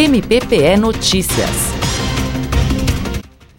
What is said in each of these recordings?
MPPE Notícias.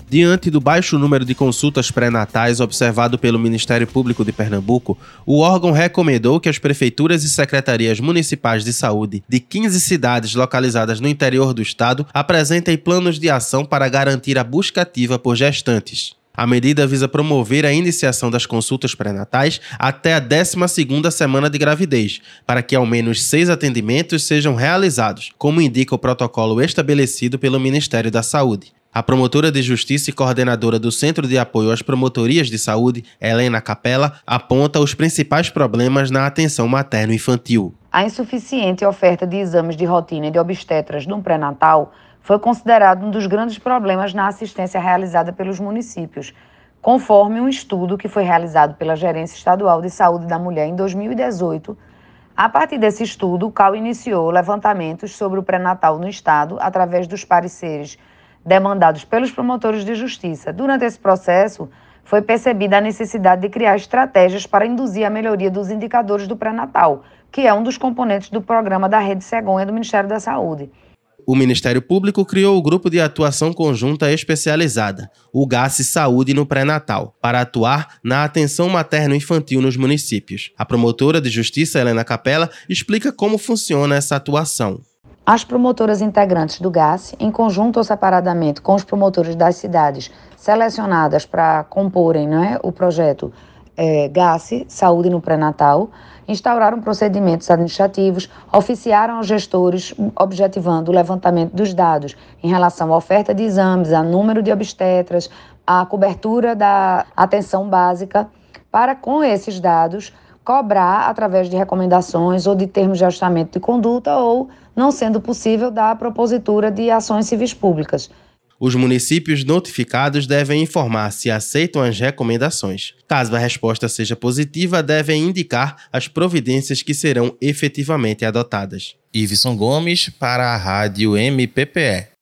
Diante do baixo número de consultas pré-natais observado pelo Ministério Público de Pernambuco, o órgão recomendou que as prefeituras e secretarias municipais de saúde de 15 cidades localizadas no interior do estado apresentem planos de ação para garantir a busca ativa por gestantes. A medida visa promover a iniciação das consultas pré-natais até a 12ª semana de gravidez, para que ao menos seis atendimentos sejam realizados, como indica o protocolo estabelecido pelo Ministério da Saúde. A promotora de justiça e coordenadora do Centro de Apoio às Promotorias de Saúde, Helena Capella, aponta os principais problemas na atenção materno-infantil. A insuficiente oferta de exames de rotina de obstetras no pré-natal foi considerado um dos grandes problemas na assistência realizada pelos municípios, conforme um estudo que foi realizado pela Gerência Estadual de Saúde da Mulher em 2018. A partir desse estudo, o CAL iniciou levantamentos sobre o pré-natal no estado através dos pareceres demandados pelos promotores de justiça. Durante esse processo, foi percebida a necessidade de criar estratégias para induzir a melhoria dos indicadores do pré-natal, que é um dos componentes do programa da Rede Cegonha do Ministério da Saúde. O Ministério Público criou o Grupo de Atuação Conjunta Especializada, o GAS Saúde no Pré-Natal, para atuar na atenção materno-infantil nos municípios. A promotora de justiça, Helena Capella, explica como funciona essa atuação. As promotoras integrantes do GAS, em conjunto ou separadamente com os promotores das cidades selecionadas para comporem né, o projeto é, GAS, Saúde no Pré-Natal, instauraram procedimentos administrativos, oficiaram aos gestores, objetivando o levantamento dos dados em relação à oferta de exames, a número de obstetras, a cobertura da atenção básica, para, com esses dados, cobrar através de recomendações ou de termos de ajustamento de conduta ou, não sendo possível, da propositura de ações civis públicas. Os municípios notificados devem informar se aceitam as recomendações. Caso a resposta seja positiva, devem indicar as providências que serão efetivamente adotadas. Iveson Gomes para a Rádio MPPE.